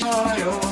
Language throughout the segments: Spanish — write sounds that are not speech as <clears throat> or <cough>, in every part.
my own.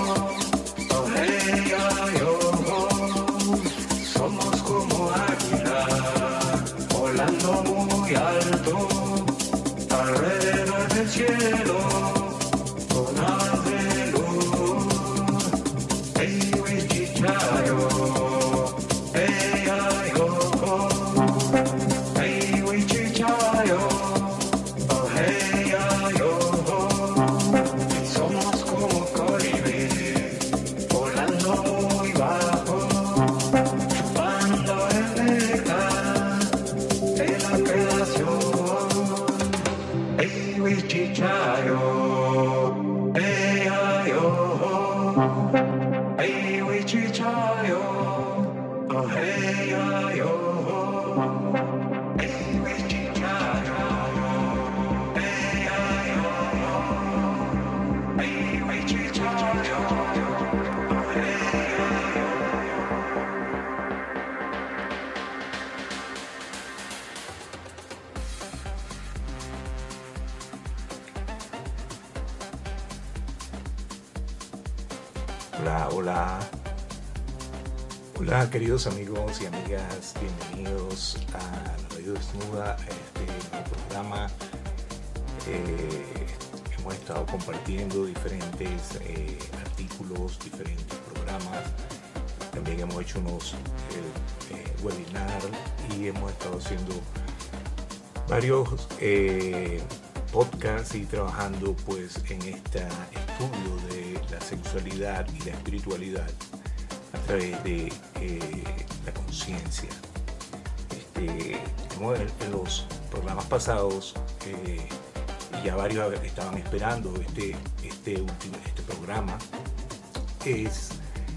Hola, queridos amigos y amigas, bienvenidos a la Radio Desnuda, este nuevo programa. Eh, hemos estado compartiendo diferentes eh, artículos, diferentes programas. También hemos hecho unos eh, eh, webinars y hemos estado haciendo varios podcasts y trabajando pues en este estudio de la sexualidad y la espiritualidad través de eh, la conciencia. Este, como en, los programas pasados, eh, ya varios estaban esperando este, este, este programa, es,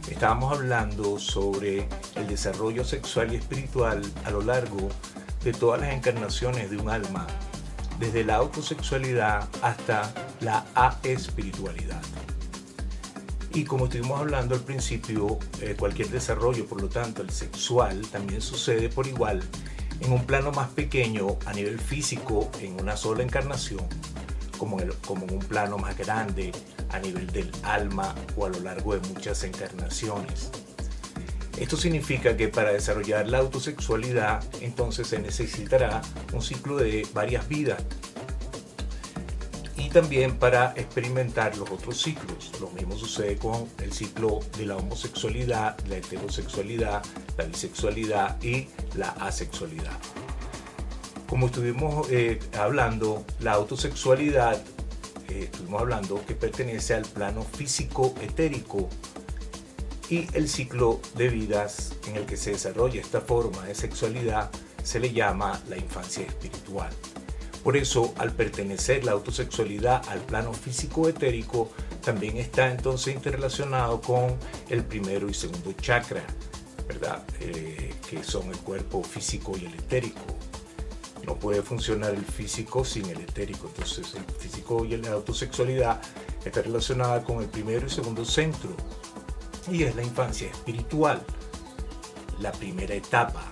estábamos hablando sobre el desarrollo sexual y espiritual a lo largo de todas las encarnaciones de un alma, desde la autosexualidad hasta la aespiritualidad. Y como estuvimos hablando al principio, eh, cualquier desarrollo, por lo tanto, el sexual también sucede por igual en un plano más pequeño a nivel físico en una sola encarnación, como como en un plano más grande a nivel del alma o a lo largo de muchas encarnaciones. Esto significa que para desarrollar la autosexualidad entonces se necesitará un ciclo de varias vidas y también para experimentar los otros ciclos. Lo mismo sucede con el ciclo de la homosexualidad, la heterosexualidad, la bisexualidad y la asexualidad. Como estuvimos eh, hablando, la autosexualidad, eh, estuvimos hablando que pertenece al plano físico etérico y el ciclo de vidas en el que se desarrolla esta forma de sexualidad se le llama la infancia espiritual. Por eso, al pertenecer la autosexualidad al plano físico etérico, también está entonces interrelacionado con el primero y segundo chakra, ¿verdad? Eh, que son el cuerpo físico y el etérico. No puede funcionar el físico sin el etérico. Entonces, el físico y la autosexualidad está relacionada con el primero y segundo centro, y es la infancia espiritual, la primera etapa.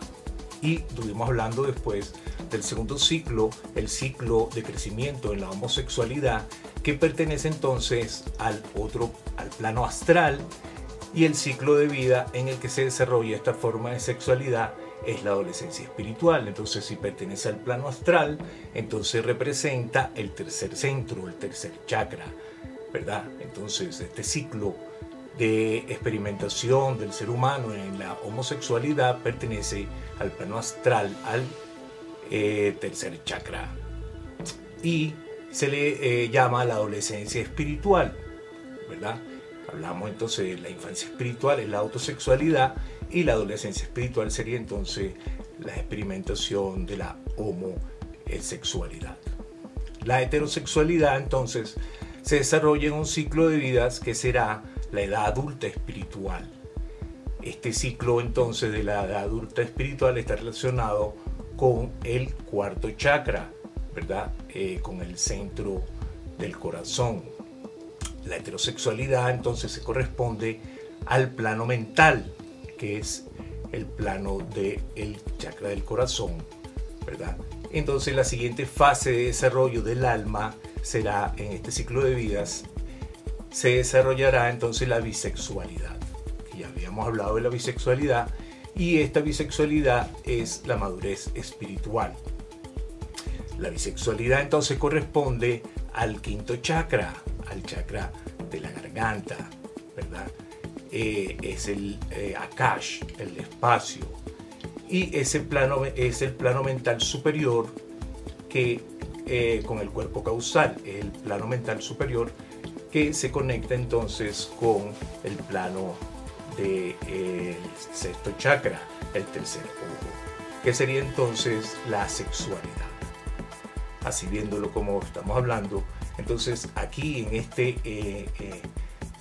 Y estuvimos hablando después del segundo ciclo, el ciclo de crecimiento en la homosexualidad, que pertenece entonces al otro, al plano astral, y el ciclo de vida en el que se desarrolla esta forma de sexualidad es la adolescencia espiritual. Entonces, si pertenece al plano astral, entonces representa el tercer centro, el tercer chakra, ¿verdad? Entonces, este ciclo de experimentación del ser humano en la homosexualidad pertenece al plano astral, al eh, tercer chakra. Y se le eh, llama la adolescencia espiritual, ¿verdad? Hablamos entonces de la infancia espiritual, es la autosexualidad, y la adolescencia espiritual sería entonces la experimentación de la homosexualidad. La heterosexualidad entonces se desarrolla en un ciclo de vidas que será la edad adulta espiritual. Este ciclo entonces de la edad adulta espiritual está relacionado con el cuarto chakra, ¿verdad? Eh, con el centro del corazón. La heterosexualidad entonces se corresponde al plano mental, que es el plano del chakra del corazón, ¿verdad? Entonces la siguiente fase de desarrollo del alma será en este ciclo de vidas se desarrollará entonces la bisexualidad. Ya habíamos hablado de la bisexualidad y esta bisexualidad es la madurez espiritual. La bisexualidad entonces corresponde al quinto chakra, al chakra de la garganta, ¿verdad? Eh, es el eh, Akash, el espacio. Y ese plano es el plano mental superior que eh, con el cuerpo causal, el plano mental superior que se conecta entonces con el plano del de, sexto chakra, el tercer ojo, que sería entonces la sexualidad. Así viéndolo como estamos hablando, entonces aquí en este, eh, eh,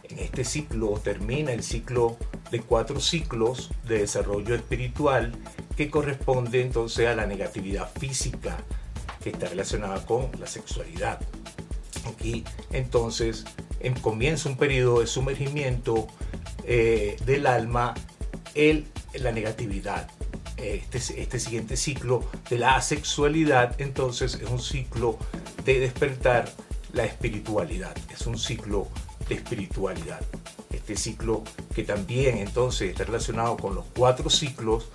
en este ciclo termina el ciclo de cuatro ciclos de desarrollo espiritual que corresponde entonces a la negatividad física que está relacionada con la sexualidad. Aquí entonces en, comienza un periodo de sumergimiento eh, del alma en la negatividad. Este, este siguiente ciclo de la asexualidad entonces es un ciclo de despertar la espiritualidad. Es un ciclo de espiritualidad. Este ciclo que también entonces está relacionado con los cuatro ciclos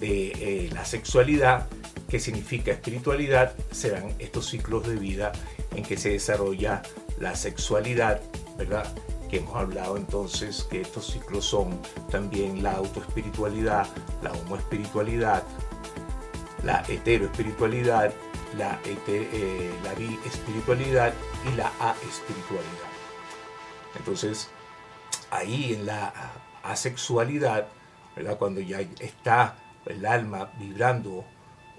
de eh, la sexualidad, que significa espiritualidad, serán estos ciclos de vida en que se desarrolla la sexualidad, ¿verdad? Que hemos hablado entonces que estos ciclos son también la autoespiritualidad, la homoespiritualidad, la heteroespiritualidad, la, eh, la bi-espiritualidad y la a-espiritualidad. Entonces, ahí en la asexualidad, ¿verdad? cuando ya está el alma vibrando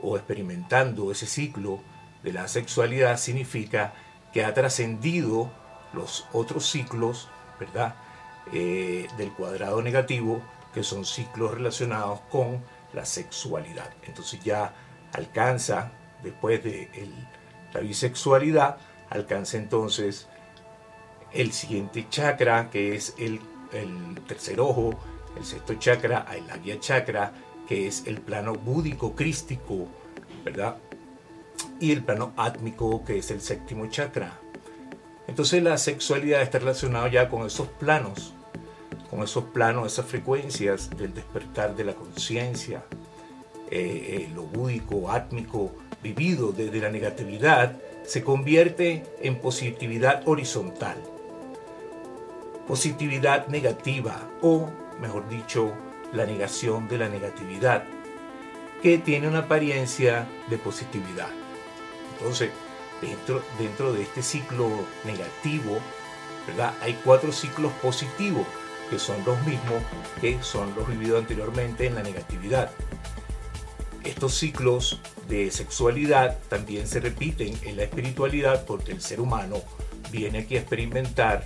o experimentando ese ciclo de la sexualidad, significa que ha trascendido los otros ciclos, ¿verdad? Eh, del cuadrado negativo, que son ciclos relacionados con la sexualidad. Entonces ya alcanza, después de la bisexualidad, alcanza entonces el siguiente chakra, que es el, tercer ojo, el sexto chakra, el Agya chakra, que es el plano búdico crístico, ¿verdad? Y el plano átmico, que es el séptimo chakra. Entonces la sexualidad está relacionada ya con esos planos, con esos planos, esas frecuencias del despertar de la conciencia, eh, eh, lo búdico, átmico, vivido desde la negatividad, se convierte en positividad horizontal. Positividad negativa o, mejor dicho, la negación de la negatividad, que tiene una apariencia de positividad. Entonces, dentro, dentro de este ciclo negativo, ¿verdad? Hay cuatro ciclos positivos, que son los mismos que son los vividos anteriormente en la negatividad. Estos ciclos de sexualidad también se repiten en la espiritualidad porque el ser humano viene aquí a experimentar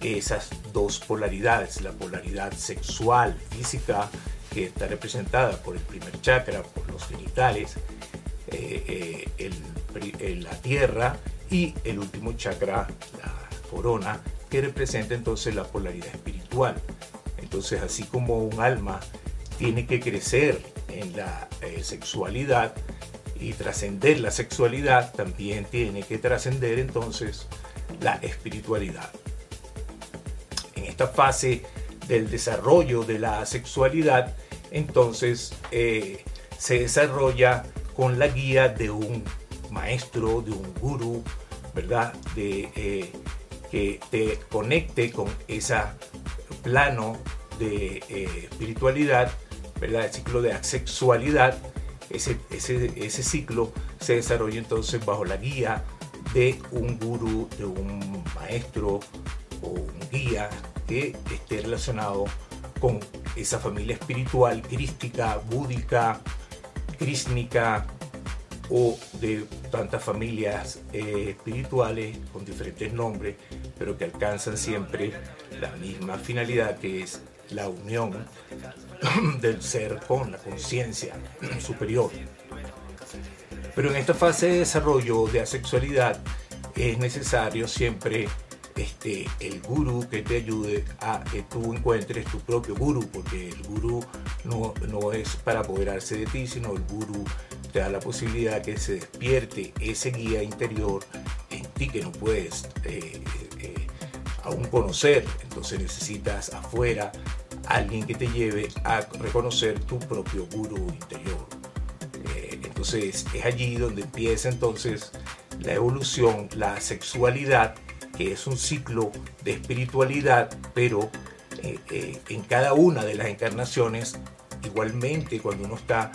esas dos polaridades, la polaridad sexual, física, que está representada por el primer chakra, por los genitales, eh, eh, la tierra y el último chakra, la corona, que representa entonces la polaridad espiritual. Entonces, así como un alma tiene que crecer en la eh, sexualidad y trascender la sexualidad, también tiene que trascender entonces la espiritualidad esta fase del desarrollo de la sexualidad, entonces eh, se desarrolla con la guía de un maestro, de un gurú, ¿verdad? De, eh, que te conecte con ese plano de eh, espiritualidad, ¿verdad? El ciclo de asexualidad, ese, ese, ese ciclo se desarrolla entonces bajo la guía de un gurú, de un maestro o un guía que esté relacionado con esa familia espiritual, crística, búdica, crísnica o de tantas familias eh, espirituales con diferentes nombres, pero que alcanzan siempre la misma finalidad que es la unión <clears throat> del ser con la conciencia <clears throat> superior. Pero en esta fase de desarrollo de asexualidad es necesario siempre este, el gurú que te ayude a que tú encuentres tu propio gurú, porque el gurú no, no es para apoderarse de ti, sino el gurú te da la posibilidad que se despierte ese guía interior en ti que no puedes eh, eh, aún conocer, entonces necesitas afuera alguien que te lleve a reconocer tu propio gurú interior. Eh, entonces es allí donde empieza entonces la evolución, la sexualidad, que es un ciclo de espiritualidad, pero eh, eh, en cada una de las encarnaciones, igualmente cuando uno está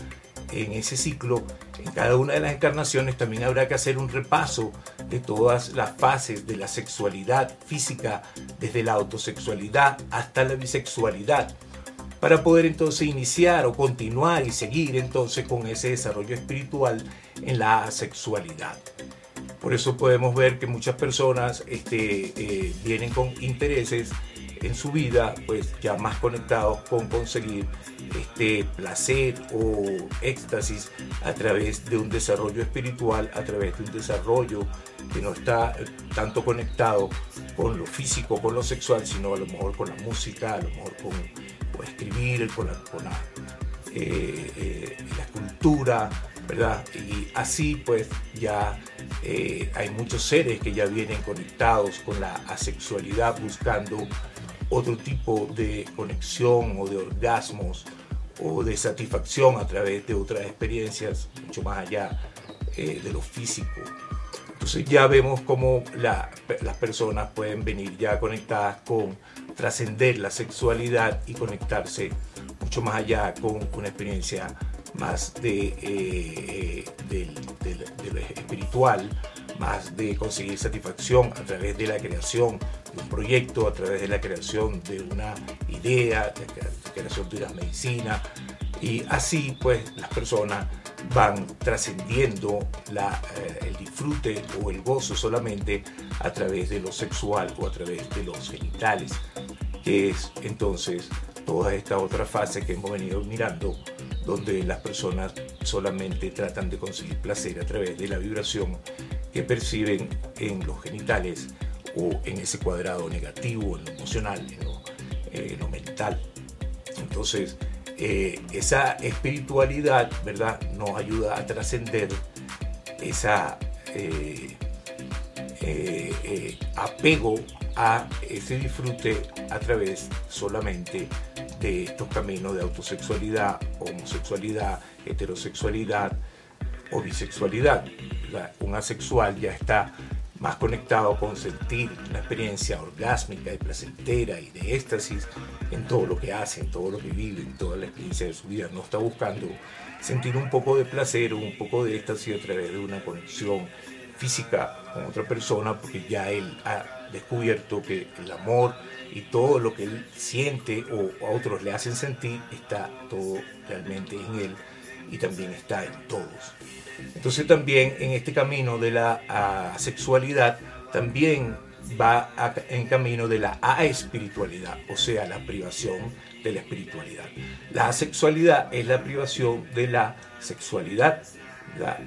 en ese ciclo, en cada una de las encarnaciones también habrá que hacer un repaso de todas las fases de la sexualidad física, desde la autosexualidad hasta la bisexualidad, para poder entonces iniciar o continuar y seguir entonces con ese desarrollo espiritual en la sexualidad. Por eso podemos ver que muchas personas este, eh, vienen con intereses en su vida, pues ya más conectados con conseguir este placer o éxtasis a través de un desarrollo espiritual, a través de un desarrollo que no está eh, tanto conectado con lo físico, con lo sexual, sino a lo mejor con la música, a lo mejor con, escribir, con la, con la, eh, eh, la cultura, ¿verdad? Y así pues ya hay muchos seres que ya vienen conectados con la asexualidad buscando otro tipo de conexión o de orgasmos o de satisfacción a través de otras experiencias mucho más allá eh, de lo físico. Entonces ya vemos cómo las personas pueden venir ya conectadas con trascender la sexualidad y conectarse mucho más allá con una experiencia más de, eh, de lo espiritual, más de conseguir satisfacción a través de la creación un proyecto, a través de la creación de una idea, de la creación de una medicina. Y así pues las personas van trascendiendo eh, el disfrute o el gozo solamente a través de lo sexual o a través de los genitales, que es entonces toda esta otra fase que hemos venido mirando, donde las personas solamente tratan de conseguir placer a través de la vibración que perciben en los genitales o en ese cuadrado negativo, en lo emocional, en lo, eh, mental. Entonces, eh, esa espiritualidad, ¿verdad?, nos ayuda a trascender esa eh, apego a ese disfrute a través solamente de estos caminos de autosexualidad, homosexualidad, heterosexualidad o bisexualidad. Un asexual ya está más conectado con sentir la experiencia orgásmica y placentera y de éxtasis en todo lo que hace, en todo lo que vive, en toda la experiencia de su vida. No está buscando sentir un poco de placer o un poco de éxtasis a través de una conexión física con otra persona, porque ya él ha descubierto que el amor y todo lo que él siente o a otros le hacen sentir está todo realmente en él y también está en todos. Entonces también en este camino de la sexualidad también va en camino de la espiritualidad, o sea, la privación de la espiritualidad. La asexualidad es la privación de la sexualidad,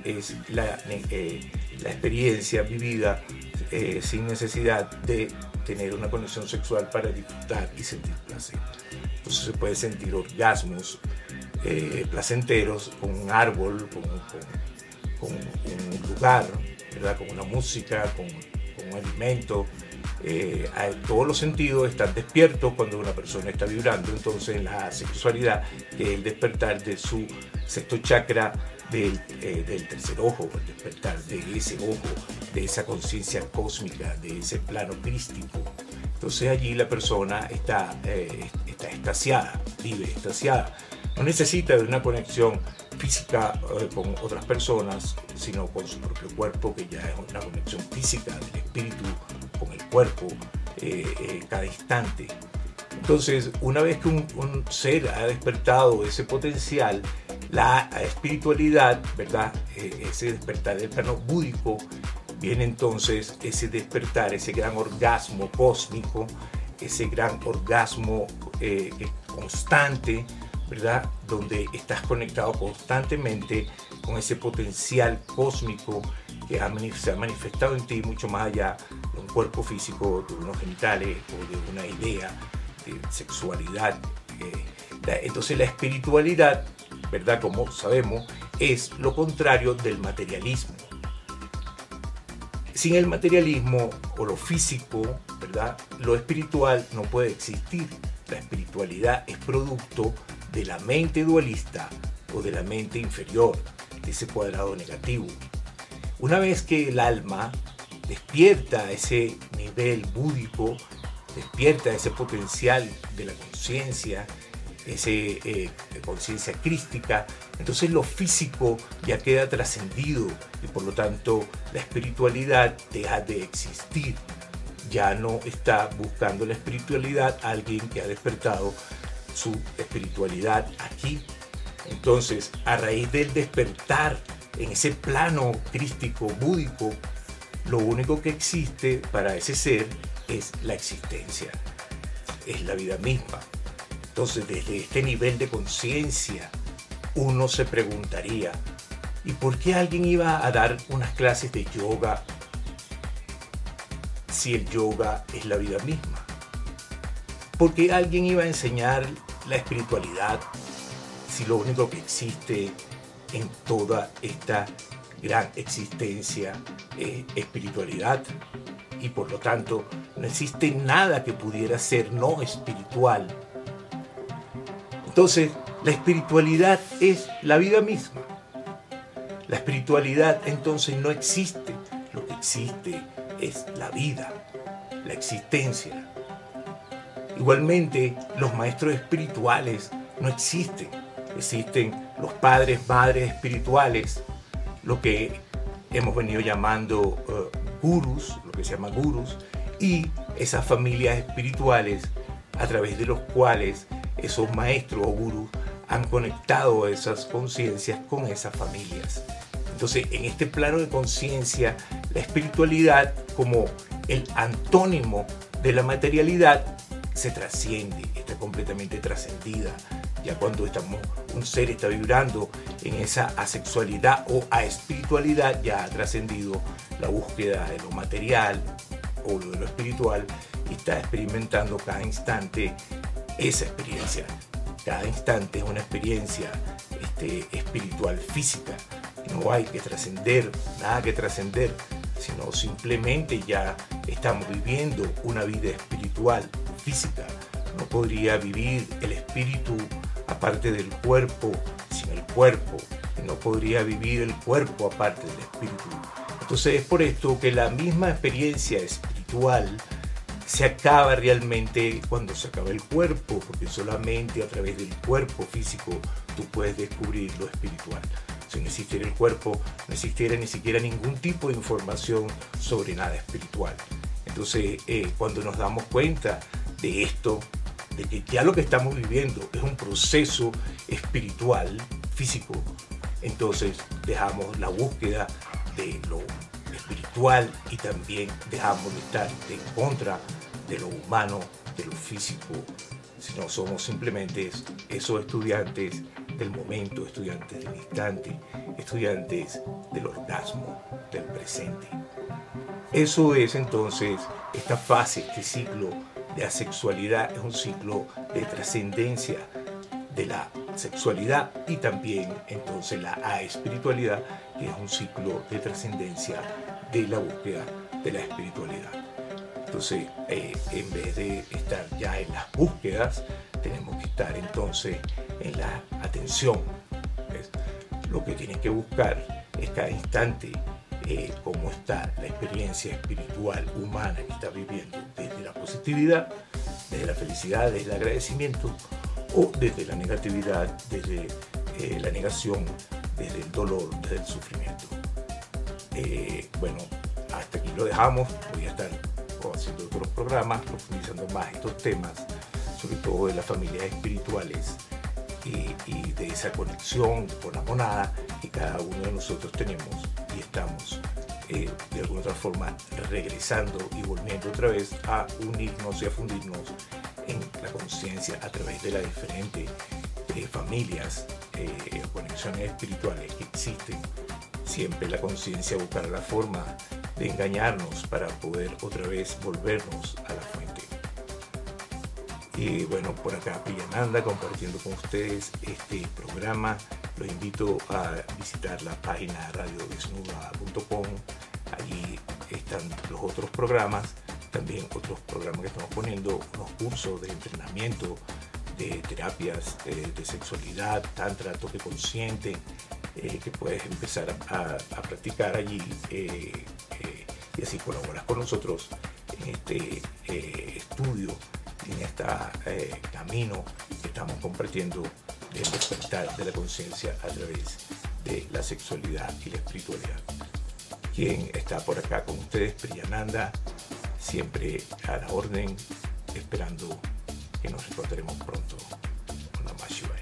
es la, eh, la, experiencia vivida eh, sin necesidad de tener una conexión sexual para disfrutar y sentir placer. Entonces se puede sentir orgasmos eh, placenteros con un árbol, con, con un lugar, ¿verdad? con una música, con, un alimento. Eh, todos los sentidos están despiertos cuando una persona está vibrando, entonces la sexualidad, es el despertar de su sexto chakra del, eh, del, tercer ojo, el despertar de ese ojo, de esa conciencia cósmica, de ese plano crístico. Entonces allí la persona está, eh, vive extasiada. No necesita de una conexión física eh, con otras personas, sino con su propio cuerpo, que ya es una conexión física del espíritu con el cuerpo eh, eh, cada instante. Entonces, una vez que un, ser ha despertado ese potencial, la espiritualidad, ¿verdad? ese despertar del plano búdico, viene entonces ese despertar, ese gran orgasmo cósmico, ese gran orgasmo constante, ¿verdad? Donde estás conectado constantemente con ese potencial cósmico que se ha manifestado en ti mucho más allá de un cuerpo físico, de unos genitales o de una idea de sexualidad. Eh, entonces la espiritualidad, ¿verdad? Como sabemos, es lo contrario del materialismo. sin el materialismo o lo físico, ¿verdad? Lo espiritual no puede existir. La espiritualidad es producto de la mente dualista o de la mente inferior, ese cuadrado negativo. Una vez que el alma despierta ese nivel búdico, despierta ese potencial de la conciencia, esa eh, conciencia crística, entonces lo físico ya queda trascendido y por lo tanto la espiritualidad deja de existir. Ya no está buscando la espiritualidad alguien que ha despertado su espiritualidad aquí. Entonces, a raíz del despertar en ese plano crístico, búdico, lo único que existe para ese ser es la existencia, es la vida misma. Entonces, desde este nivel de conciencia, uno se preguntaría, ¿y por qué alguien iba a dar unas clases de yoga si el yoga es la vida misma? ¿Por qué alguien iba a enseñar la espiritualidad si lo único que existe en toda esta gran existencia es espiritualidad? Y por lo tanto, no existe nada que pudiera ser no espiritual entonces, la espiritualidad es la vida misma. La espiritualidad entonces no existe. Lo que existe es la vida, la existencia. Igualmente, los maestros espirituales no existen. Existen los padres, madres espirituales, lo que hemos venido llamando uh, gurus, lo que se llama gurus, y esas familias espirituales a través de los cuales esos maestros o gurús han conectado esas conciencias con esas familias. Entonces, en este plano de conciencia, la espiritualidad como el antónimo de la materialidad se trasciende, está completamente trascendida. Ya cuando estamos, un ser está vibrando en esa asexualidad o a espiritualidad, ya ha trascendido la búsqueda de lo material o de lo espiritual y está experimentando cada instante esa experiencia. Cada instante es una experiencia este, espiritual, física. No hay que trascender, nada que trascender, sino simplemente ya estamos viviendo una vida espiritual, No podría vivir el espíritu aparte del cuerpo, sin el cuerpo. No podría vivir el cuerpo aparte del espíritu. Entonces es por esto que la misma experiencia espiritual se acaba realmente cuando se acaba el cuerpo, porque solamente a través del cuerpo físico tú puedes descubrir lo espiritual. Si no existiera el cuerpo, no existiera ni siquiera ningún tipo de información sobre nada espiritual. Entonces, eh, cuando nos damos cuenta de esto, de que ya lo que estamos viviendo es un proceso espiritual, físico, entonces dejamos la búsqueda de lo espiritual y también dejamos de estar en contra de lo humano, de lo físico, sino somos simplemente esos estudiantes del momento, estudiantes del instante, estudiantes del orgasmo, del presente. Eso es entonces esta fase, este ciclo de asexualidad, es un ciclo de trascendencia de la sexualidad y también entonces la espiritualidad, que es un ciclo de trascendencia de la búsqueda de la espiritualidad. Entonces, eh, en vez de estar ya en las búsquedas, tenemos que estar entonces en la atención. Lo que tienen que buscar es cada instante eh, cómo está la experiencia espiritual humana que está viviendo la positividad, desde la felicidad, desde el agradecimiento o desde la negatividad, desde eh, la negación, desde el dolor, desde el sufrimiento. bueno, hasta aquí lo dejamos. Voy a estar haciendo otros programas, profundizando más estos temas, sobre todo de las familias espirituales y, de esa conexión con la monada que cada uno de nosotros tenemos y estamos eh, de alguna otra forma regresando y volviendo otra vez a unirnos y a fundirnos en la conciencia a través de las diferentes eh, familias, eh, conexiones espirituales que existen. Siempre la conciencia buscará la forma de engañarnos para poder otra vez volvernos a la fuente. Y bueno, por acá Pillananda compartiendo con ustedes este programa. Los invito a visitar la página radiodesnuda.com. Allí están los otros programas, también otros programas que estamos poniendo, unos cursos de entrenamiento, de terapias eh, de sexualidad, tantra, toque consciente, eh, que puedes empezar a, practicar allí eh, y así colaboras con nosotros en este estudio, en este camino que estamos compartiendo del despertar de la conciencia a través de la sexualidad y la espiritualidad. Quien está por acá con ustedes, Priyananda, siempre a la orden, esperando que nos encontremos pronto. Namah.